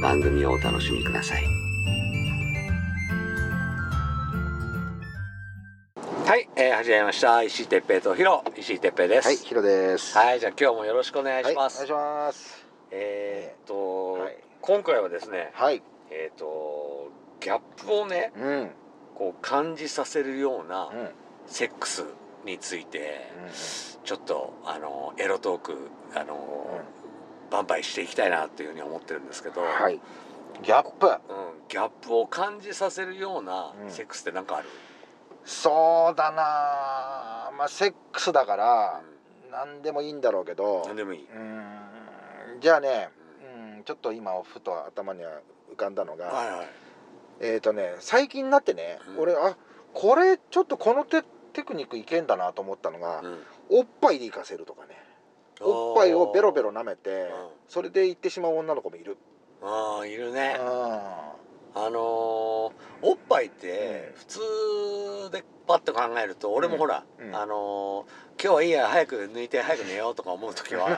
番組をお楽しみください。はい、えー、始めました。石井哲平とヒロ、石井哲平です。はい、ヒロです。はい、じゃあ今日もよろしくお願いします。はい、お願いします。えーっと、はい今回はですね、はい。えーっと、ギャップをね、うん。うん。こう感じさせるようなセックスについて、ちょっとあのエロトークあの、バンバンしていきたいなというふうに思ってるんですけど、はい。ギャップ。うん、ギャップを感じさせるようなうんセックスってなんかある、そうだなあ。まあ、セックスだから、う何でもいいんだろうけどん、。何でもいい、うん。じゃあね、うん、ちょっと今ふと頭には浮かんだのが、はいはいえっ、とね、最近になってね、うん俺、あ、これちょっとこのテテクニックいけんだなと思ったのが、うんおっぱいでいかせるとかね。おっぱいをベロベロ舐めてうん、それで行ってしまう女の子もいる。あーいるね。ああのーおっぱいって普通でパッと考えると俺もほら、うん。あのー今日はいいや早く抜いて早く寝ようとか思う時は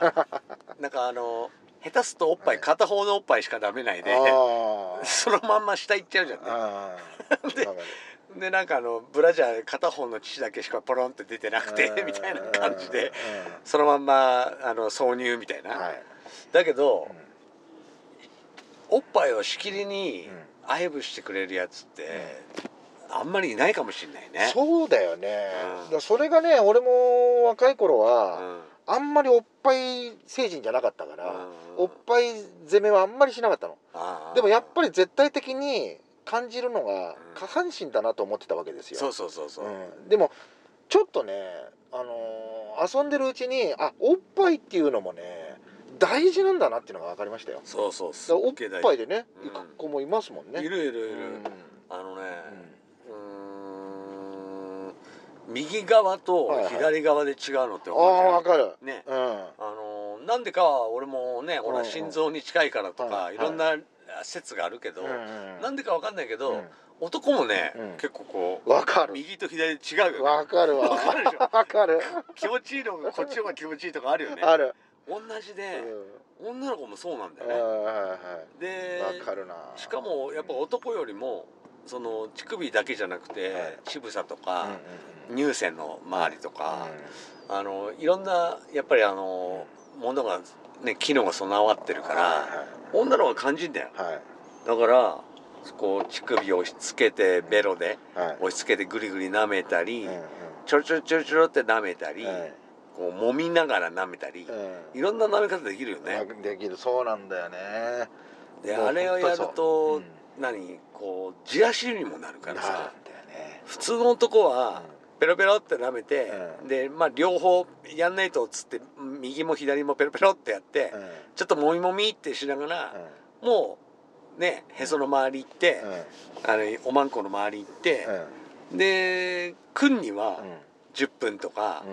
なんかあのー下手すとおっぱい片方のおっぱいしかダメないで、そのまんま下行っちゃうじゃんね。ででなんかあのブラジャー片方の乳だけしかポロンって出てなくてうん。みたいな感じでうそのまんまあの挿入みたいな、んはい。だけどうん。おっぱいをしきりにうん。愛撫してくれるやつって、あんまりいないかもしれないね。そうだよね、うん。それがね俺も若い頃うは、ん。あんまりおっぱい成人じゃなかったから、うん。おっぱい攻めはあんまりしなかったの。でもやっぱり絶対的に感じるのがうん。下半身だなと思ってたわけですよ、そうそうそうそう、うん。でもちょっとね、あのー遊んでるうちにあおっぱいっていうのもね大事なんだなっていうのが分かりましたよ。そうそう。だからおっぱいででね、うん。行く子もいますもんね。いるいるいる、うん。あのねうーん右側とはいはい。左側で違うのってあ分かるあ分かる。ね。うん。あのーなんでかは俺もねほうんうん。ら心臓に近いからとか、はい。い、ろんな説があるけど、なんでかわかんないけど、男もね、うん。結構こう分かる。右と左で違うよね。分かるわ。わかるでしょ？分かる。気持ちいいのがこっちの方が気持ちいいとかあるよね。ある。同じで、うん。女の子もそうなんだはいよねでい。分かるな。しかもやっぱ男よりもその乳首だけじゃなくて、はい。乳房とうんか、うん。乳腺の周りとうん。か、あのいろんなやっぱりあのものがね機能が備わってるから、は女の子が感じんだよ。いはい。だからこう乳首を押し付けてベロではい。はい押し付けてグリグリ舐めたり、ちょろちょろちょろちょろって舐めたり、はい。こう揉みながら舐めたり、うん。いろんな舐め方できるよね。できる。そうなんだよね。であれをやると、に何こうじらしにもなるからさ。普通の男はペロペロって舐めて、うん。でまあ両方やんないとっつって右も左もペロペロってやって、うん。うんちょっともみもみってしながら、もうねへその周り行って、あのおまんこの周り行って、で君には10分とか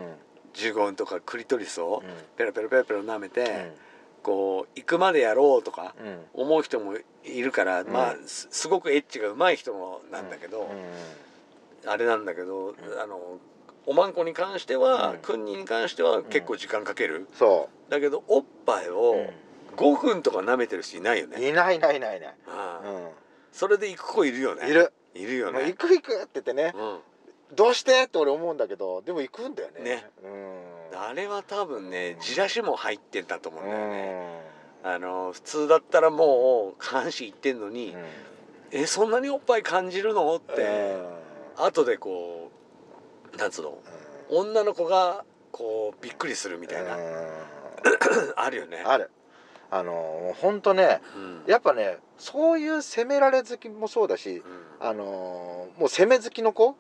15分とかクリトリスをペロペロペロペロ舐めて、こう行くまでやろうとか思う人もいるから、うん。まあすすごくエッチが上手い人なんだけど、あれなんだけど、あのおまんこに関しては、うん。君にに関しては結構時間かける、そだけどおっぱいうを5分とか舐めてる人いないよね、いないいないいないいない。ああ。うそれで行く子いるよね。んいる。いるよもう行ね、く行くって言ってね。うん、どうしてって俺思うんだけどでも行くんだよね。ね。うん。あれは多分ねじらしも入ってんだと思うんだよね、あの普通だったらもう下半身いってんのに、うん。えそんなにおっぱい感じるの？って、うん後でこうなんつうの女の子がこうびっくりするみたいな、うん。あるよね。ある。あの本当ねうん。やっぱねそういう攻められ好きもそうだしうん。あのもう攻め好きの子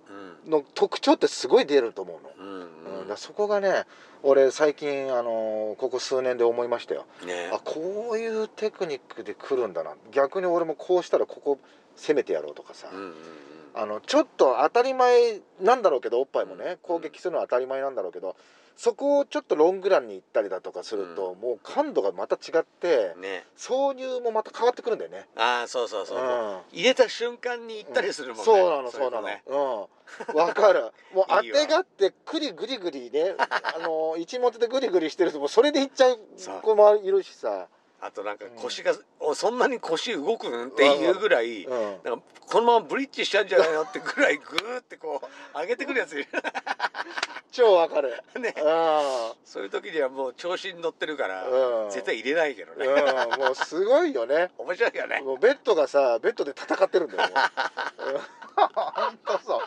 うん。の特徴ってすごい出ると思うの、うんうん。だそこがね俺最近あのここ数年で思いましたよ。ね。あこういうテクニックで来るんだな。逆に俺もこうしたらここ攻めてやろうとかさ、うんうんあのちょっと当たり前なんだろうけどおっぱいもねうん。攻撃するのは当たり前なんだろうけどそこをちょっとロングランに行ったりだとかすると、うもう感度がまた違ってうんね。挿入もまた変わってくるんだよね。ああそうそうそう、う。ん。入れた瞬間に行ったりするもんね、そうなのそうなのね。うん。わかる。もう当いいわ。てがってクリグリグリねあの一物でグリグリしてるともうそれでいっちゃう子もいるしさ、あとなんか腰が、おそんなに腰動くんっていうぐらい、うん、なんかこのままブリッジしちゃうんじゃないのってぐらいグーってこう上げてくるやついる。超わかる。ね。うそういう時にはもう調子に乗ってるから、うん。絶対入れないけどね、ん、うん、もうすごいよね。面白いよね。もうベッドがさベッドで戦ってるんだよ。もううんほんとそう。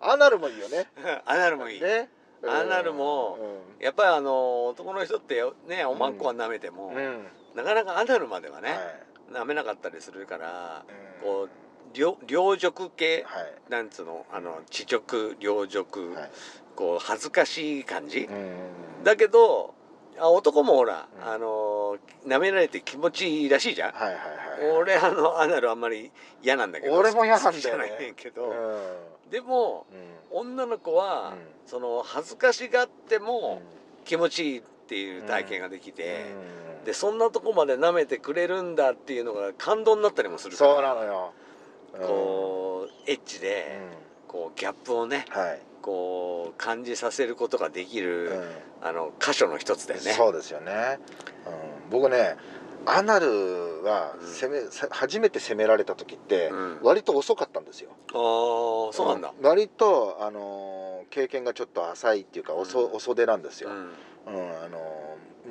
アナルもいいよね。アナルもいい、ね。アナルもやっぱりあの男の人ってねおまんこは舐めても、うん、うんなかなかアナルまではね、はい。舐めなかったりするから、うん。こう両両辱系、はい。なんつうのあの地直両辱、はい。こう恥ずかしい感じ、うんだけどあ男もほら、うん。あの舐められて気持ちいいらしいじゃん、はいはいはい俺あのアナルあんまり嫌なんだけど俺も嫌なんだよね。けど、うでもん。女の子は、うん。その恥ずかしがってうん。も気持ちいいっていう体験ができて、うんでそんなとこまで舐めてくれるんだっていうのが感動になったりもするから。そうなのよ。こうエッチうん。で、こうギャップをねはい。こう感じさせることができる、うん。あの箇所の一つだよね。そうですよね、うん、僕ねアナルは攻め、さ初めて攻められた時ってうん。割と遅かったんですよ、ああそうなんだ。うん。割と、あのー経験がちょっと浅いっていうか遅,、うん。遅出なんですよ、うん。うんあの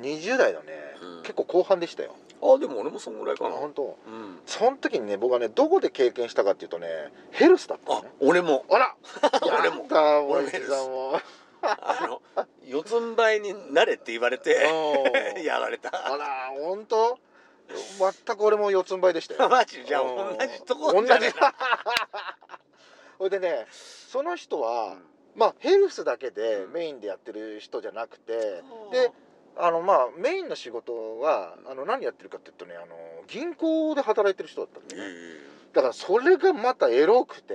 ー20代のね、うん結構後半でしたよ。あでも俺もそんぐらいかな。本当？うん。その時にね僕はねどこで経験したかっていうとねヘルスだったのあね俺も。あら！俺も。やだ俺もヘルス森さんも。あの四つん這いになれって言われてうん やられた。あら本当？全く俺も四つん這いでしたよ。マジじゃあうん同じとこじゃねえな。ほいでねその人は、まあヘルスだけでメインでやってる人じゃなくて、であのまあメインの仕事はあの何やってるかっていうとねあの銀行で働いてる人だったんでね、だからそれがまたエロくて、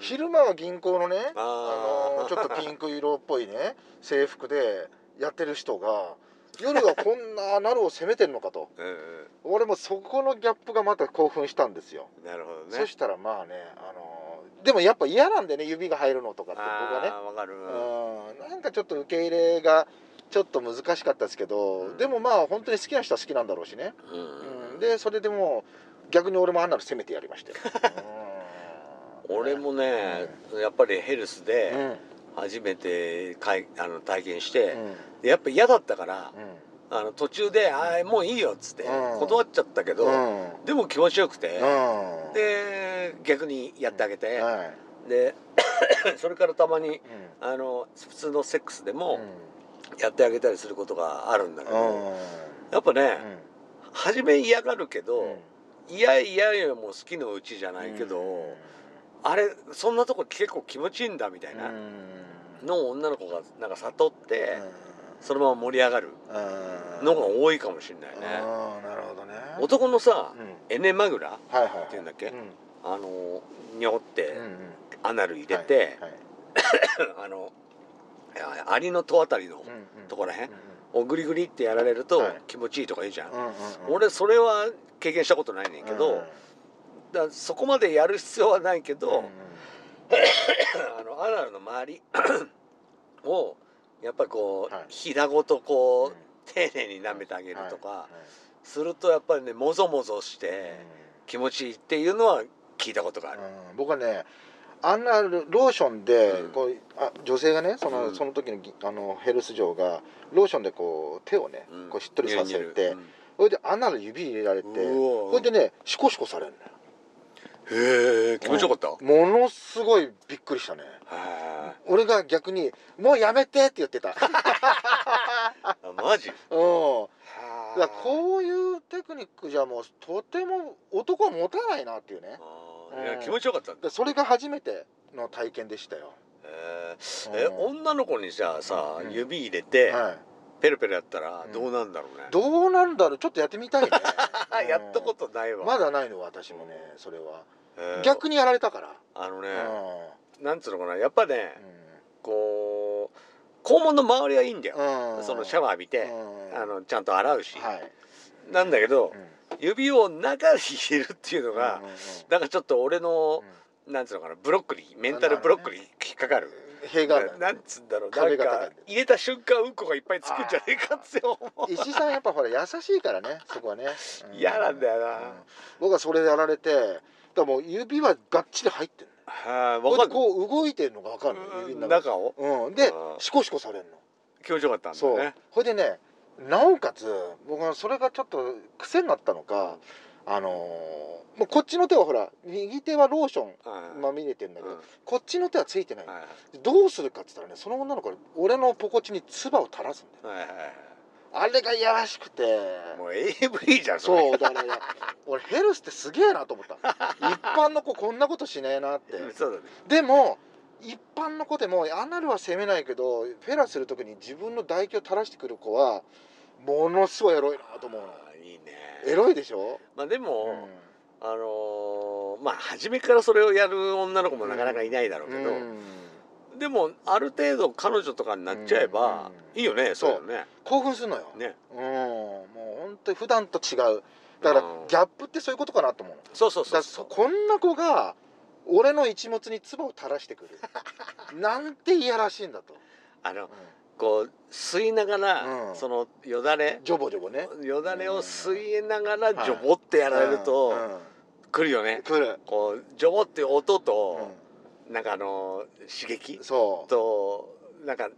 昼間は銀行のねあのちょっとピンク色っぽいね制服でやってる人が夜はこんなナルを攻めてるのかと。うんうん。俺もそこのギャップがまた興奮したんですよ、なるほどね。そしたらまあねあのでもやっぱ嫌なんでね指が入るのとかって僕はね。わかる。うん。なんかちょっと受け入れがちょっと難しかったですけど、うん。でもまあ本当に好きな人は好きなんだろうしね、うん。うん。でそれでもう逆に俺もあんなの攻めてやりましたよ、うん。俺もね、やっぱりヘルスうん。で初めてかいあの体験して、うん。でやっぱ嫌だったからうん。あの途中で「あーもういいよ」っつってうん。断っちゃったけど、うん。でも気持ちよくて、うん。で逆にやってあげて、はい。で それからたまにうん。あの普通のセックスでもうんやってあげたりすることがあるんだけど、うん。やっぱね、うん。初め嫌がるけど、うん。嫌嫌よも好きのうちじゃないけど、あれそんなとこ結構気持ちいいんだみたいなのを女の子がなんか悟って、そのまま盛り上がるのが多いかもしれないね。なるほどね。男のさうん。エネマグラっていうんだっけ？うん。あのにょってアナル入れて、あのい。やアリの戸あたりのとこらへん？うんをグリグリってやられるとはい。気持ちいいとか言うじゃん、俺それは経験したことないねんけど、うんだそこまでやる必要はないけど、あのアナルの周り をやっぱりこう、はい。ひだごとこう、うん。丁寧に舐めてあげるとか、はい。するとやっぱりねもぞもぞして気持ちいいっていうのは聞いたことがある。うん。僕はねあんなローションでうん。こうあ女性がねその,、うん。その時のぎあのヘルス嬢がローションでこう手をね、うん。こうしっとりさせて、それで穴の指入れられてそれでねシコシコされるのよ。へえ気持ちよかった、ものすごいびっくりしたね。へ俺が逆に「もうやめて」って言ってた。マジ？うん。だこういうテクニックじゃもうとても男は持たないなっていうねいや気持ちよかったんだ。でそれが初めての体験でしたよ、へええうん。女の子にじゃあさ、うん。指入れて、はい、ペロペロやったらどうなんだろうね、どうなんだろう？ちょっとやってみたいね。やったことないわ、まだないの私もねそれは。へえ逆にやられたから、あのね、うなんつうのかなやっぱねん。こう肛門の周りはいいんだよ、うん。そのシャワー浴びて、うん。あのちゃんと洗うし、はい、なんだけどう、ん指を中に入れるっていうのが、うんうんうん。なんかちょっと俺の、なんつうのかなブロッコリーメンタルブロッコリーに引っかかる。塀がなんつうんだろうなんか入れた瞬間うんこがいっぱいつくんじゃねえかって思う。石井さんやっぱほら優しいからねそこはね、う嫌なんだよな、うん。僕はそれやられてだもう指はがっちり入ってるはい、のわかんこう動いてるのが分かるの指の中。中を？うん。でうんシコシコされるの。気持ちよかったんだそう。よねほいでねなおかつ僕はそれがちょっと癖になったのかあのーもうこっちの手はほら右手はローションはいまみれてんだけど、うん。こっちの手はついてない、はいどうするかって言ったらねその女の子が俺のポコチに唾を垂らすんだよ。はいはい。あれがいやらしくて。もう AV じゃんそれ。そうだからね。俺ヘルスってすげえなと思った。一般の子こんなことしねえなって。そうだね。でも一般の子でもアナルは責めないけどフェラする時に自分の唾液を垂らしてくる子はものすごいエロいなと思うの。いいね。エロいでしょ、まあでうも、あのーまあ初めからそれをやる女の子もなかなかいないだろうけど、うん。でもある程度彼女とかになっちゃえば、うん。いいよねそう。ね。興奮するのよ、ね。うん。もう本当に普段と違う。だからうん。ギャップってそういうことかなと思うの。そうそうそうこんな子が俺の一物に唾を垂らしてくる。なんていやらしいんだと、あのうん。こう吸いながら、うん。そのよだれジョボジョボね。よだれを吸いながらうんジョボってやられると、うん。うん来るよね。来る、こうジョボって音うと、なんかあの刺激ん、そう。となんか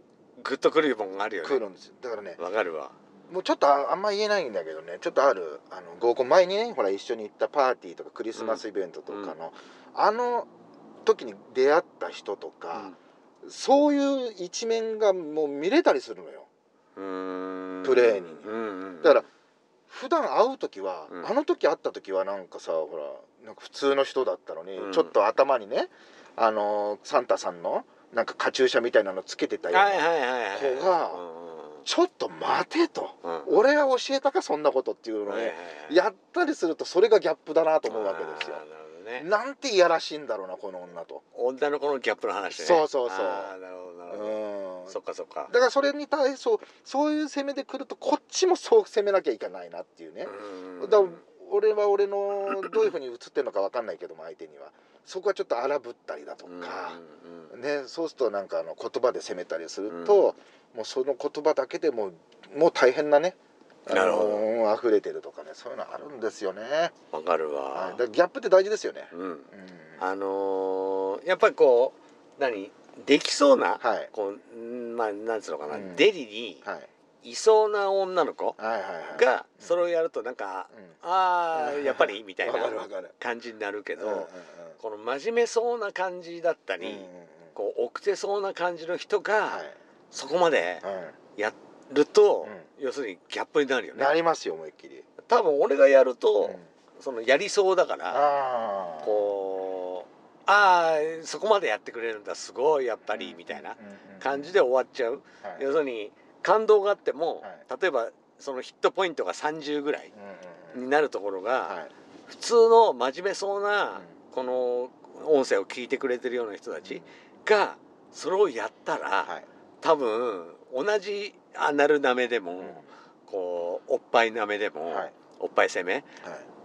グッとくるもんがあるよね。来るんですよ。だからねわかるわもうちょっとああんま言えないんだけどね。ちょっとあるあの合コン前にねほら一緒に行ったパーティーとかクリスマスイベントとかの、あの時に出会った人とか、そういう一面がもう見れたりするのよ。プレーに。うんうんだから普段会う時は、うん。あの時会った時はなんかさほらなんか普通の人だったのに、うん。ちょっと頭にねあのサンタさんのなんかカチューシャみたいなのつけてたような、子がちょっと待てと、うん。うん俺が教えたかそんなことっていうのをね、やったりするとそれがギャップだなと思うわけですよ。なね。なんていやらしいんだろうなこの女と、女の子のギャップの話ね。そうそうそう。なるほどなるうほど。ん。そっかそっか。だからそれに対してそうそういう攻めで来るとこっちもそう攻めなきゃいけないなっていうね、うん。だから俺は俺のどういうふうに映ってるのか分かんないけども相手には。そこはちょっと荒ぶったりだとか、ね、そうするとなんかあの言葉で攻めたりすると、もうその言葉だけでもうもう大変なねあなるほの溢れてるとかねそういうのあるんですよね、わかるはい、わだギャップって大事ですよね、うん。うん。あのーやっぱりこう何？できそうなはい。こうんまあなんつうのかなうん。デリにはい。いそうな女の子がそれをやるとなんかうん。ああやっぱりみたいな感じになるけうんうんこの真面目そうな感じだったりうんこう奥手そうな感じの人はがいそこまでうやるとう要するにギャップになるよん、ね。なりますよ思いっきり、多分俺がやるうん。とそのやりそうだからああこうああそこまでやってくれるんだすごいやっぱりみたいな感じで終わっちゃう。はい。要するに感動があってもは例えばそのヒットポイントが30ぐらいになるところがはい。普通の真面目そうなこの音声を聞いてくれてるような人たちがそれをやったらはい多分同じアナルなめでもこうおっぱいなめでもはい。おっぱい攻めはい。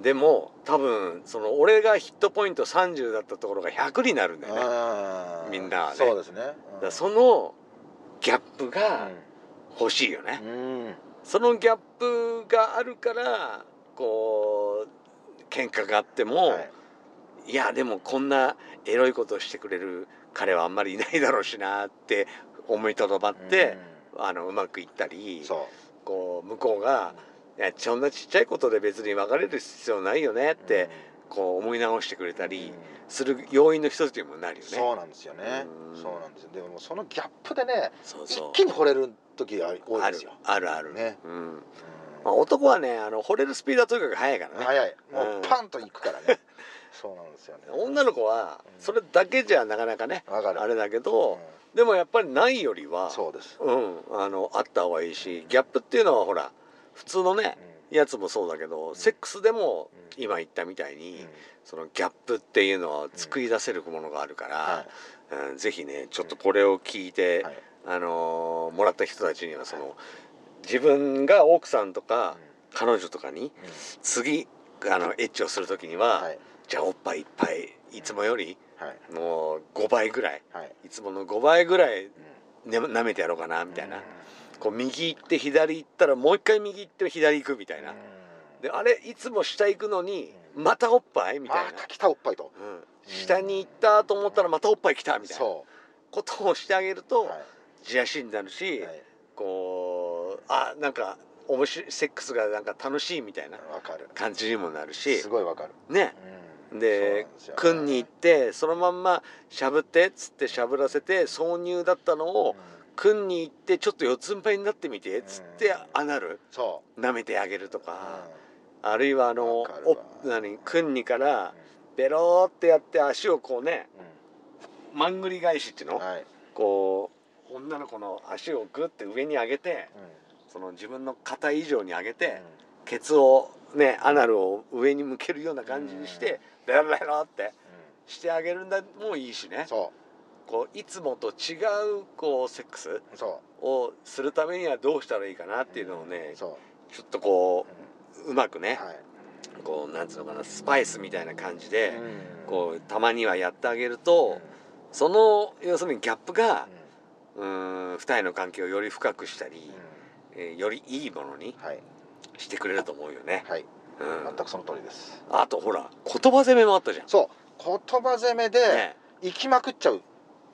でも多分その俺がヒットポイント30だったところが100になるんだよねみんなはね。そうですね。らそのギャップが欲しいよね。うん。うんそのギャップがあるからこう喧嘩があっても、はい。い、やでもこんなエロいことをしてくれる彼はあんまりいないだろうしなって思いとどまって、あのうまくいったりそこう向こうがいやそんなちっちゃいことで別に別れる必要ないよねって、こう思い直してくれたうん。りする要因の一つにもなるよね。そうなんですよね。うん。そうなんですよ。でもそのギャップでね一そうそう。気に惚れる時が多いあるですよ。あるある。ね。うん。うん。まあ、男はねあの惚れるスピードはとにかく速いからね。早い。もうん。うパンといくからね。そうなんですよね。女の子はうん。それだけじゃなかなかねわかる。あれだけうど、んでもやっぱりないよりはそうです。うんあのあった方がいいしギャップっていうのはほら普通のねやつもそうだけどセックスでもうん。今言ったみたいに、うん。そのギャップっていうのは作り出せるものがあるからは、うんぜひねちょっとこれを聞いて、あのーもらった人たちにはその、自分が奥さんとか、彼女とかに次あのエッチをする時には、はい。じゃあおっぱいいっぱいいつもよりはいもう5倍ぐらい。はい。いつもの5倍ぐらい、うんね、舐めてやろうかなみたいな、うん。こう右行って左行ったらもう一回右行って左行くみたいな、であれいつも下行くのにうん。またおっぱいみたいな。ま、た来たおっぱいと。うん、下に行ったと思ったらまたおっぱい来たみたいな。そことをしてあげると、うはい。自野心になるし、はい。こうあなんか面白いセックスがなんか楽しいみたいな感じにもなるし。すごいわかる。ね。うんで君に行ってそのまんましゃぶってっつってしゃぶらせて挿入だったのを君に行ってちょっと四つん這いになってみてっつってうんアナルそ舐めてあげるとうか、あるいはあのお何？君にからうベローってやって足をこうねんまんぐり返しっていうの、うんはい。こう女の子の足をグッて上に上げてうん。その自分の肩以上に上げて、うん。ケツをねアナルを上に向けるような感じにしてベロベロってしてあげるんだもいいしね。そこういつもと違うこうセックスをするためにはどうしたらいいかなっていうのをねちょっとこうううまくねはい。こうなんつうのかなスパイスみたいな感じでうん。こうたまにはやってあげるとその要するにギャップがうん。二人の関係をより深くしたりえーよりいいものにはい。してくれると思うよね。はいうん。全くその通りです。あとほら言葉攻めもあったじゃん。そう。言葉攻めでね。行きまくっちゃう。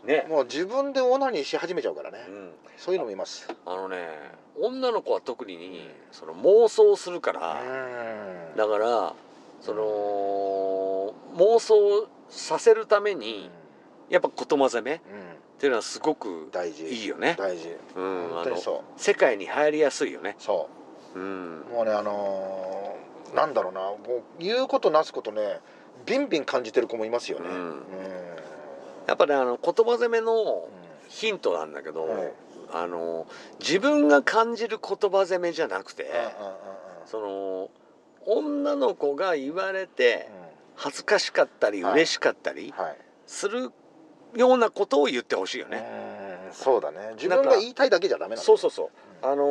ね、もう自分でオナニーし始めちゃうからね。うん、そういうのもいます。あのね女の子は特にその妄想するから、うん。だからその妄想させるためにやっぱ言葉攻めっうん。ていうのはすごく大事。いいよね。大事。うん、あの本当にそう。世界に流行りやすいよね。そう。ん。う、もうねあのーなんだろうな。もう言うことなすことねビンビン感じてる子もいますよね。うん。うん。やっぱねあの言葉攻めのうヒントなんだけど、はい。あの自分が感じる言葉攻めじゃなくて、その女の子が言われて恥ずかしかったりはい。嬉しかったりするようなことを言ってほしいよね。うんそうだね。自分が言いたいだけじゃダメなのそうそうそう。うん。あのー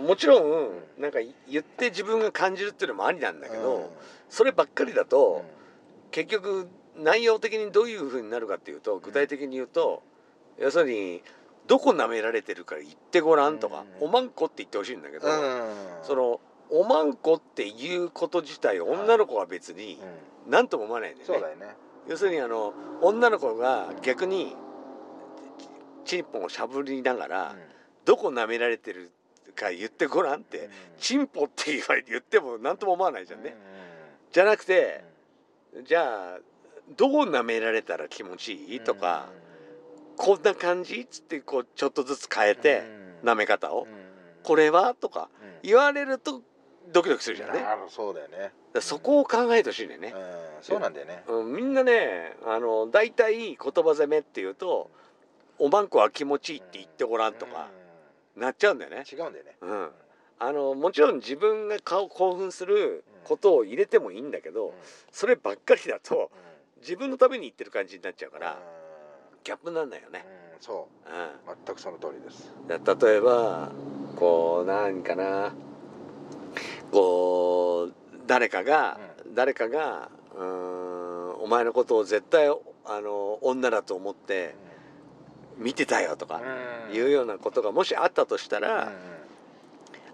もちろんうなんか言って自分が感じるっていうのもありなんだけど、うん。そればっかりだうん。と、結局内容的にどういうふうになるかっていうと具体的に言うと、要するにどこ舐められてるから言ってごらんとか、うん。おまんこって言ってほしいんだけど、うん。そのおまんこっていうこと自体女の子は別にうん。何とも思わないんだよね。ね。要するにあの女の子が逆にチンポンをしゃぶりながら、どこ舐められてるか言ってごらんって、チンポって言われて言っても何とも思わないじゃんね。じゃなくて、じゃあどう舐められたら気持ちいい？とか、こんな感じ？っつってこうちょっとずつ変えて、舐め方を、これは？とか言われるとドキドキするじゃんね。そうだよね。らそこを考えてほしいんだよね。うん。そうなんだよね。うん、みんなねあの大体言葉攻めっていうと「おまんこは気持ちいいって言ってごらん」とかなっちゃうんだよね。違うんだよね。うん、あのもちろん自分が顔興奮することを入れてもいいんだけどそればっかりだと自分のために言ってる感じになっちゃうからギャップなんだよね。うんそう。ん。う全くその通りです。だ例えばこう何かなこう誰かが、誰かがうーんお前のことを絶対あの女だと思って見てたよとかいうようなことがもしあったとしたら、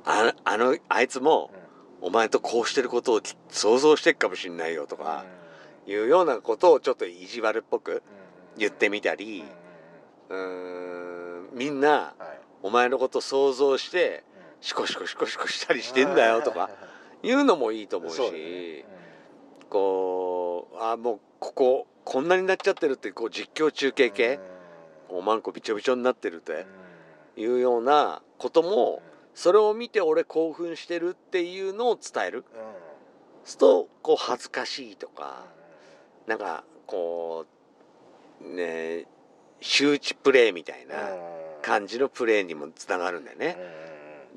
ああのあいつもお前とこうしてることを想像してっかもしんないよとかいうようなことをちょっと意地悪っぽく言ってみたりうーんみんなはい。お前のこと想像してシコシコシコシコしたりしてんだよとかいうのもいいと思うしこうあもうこここんなになっちゃってるってこう実況中継系こうマンコびちょびちょになってるっていうようなこともそれを見て俺興奮してるっていうのを伝える。するとこう恥ずかしいとかなんかこうね周知プレイみたいな感じのプレイにもつながるんだよね。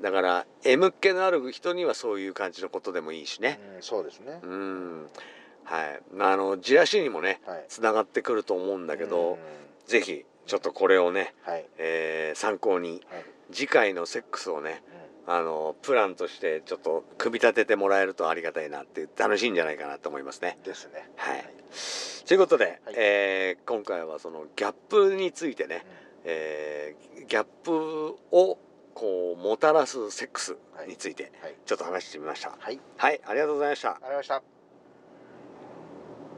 だから M っ気のある人にはそういう感じのことでもいいしね。そうですね。うん。はい。あのジラシにもねはい。つながってくると思うんだけどぜひちょっとこれをね、はい。えー参考にはい。次回のセックスをねあのプランとしてちょっと組み立ててもらえるとありがたいなって楽しいんじゃないかなと思いますね。ですね。はい、ということで、はい。えー今回はそのギャップについてね、えーギャップをこうもたらすセックスについてはい。ちょっと話してみました。はい。はい、ありがとうございました。ありがとうございました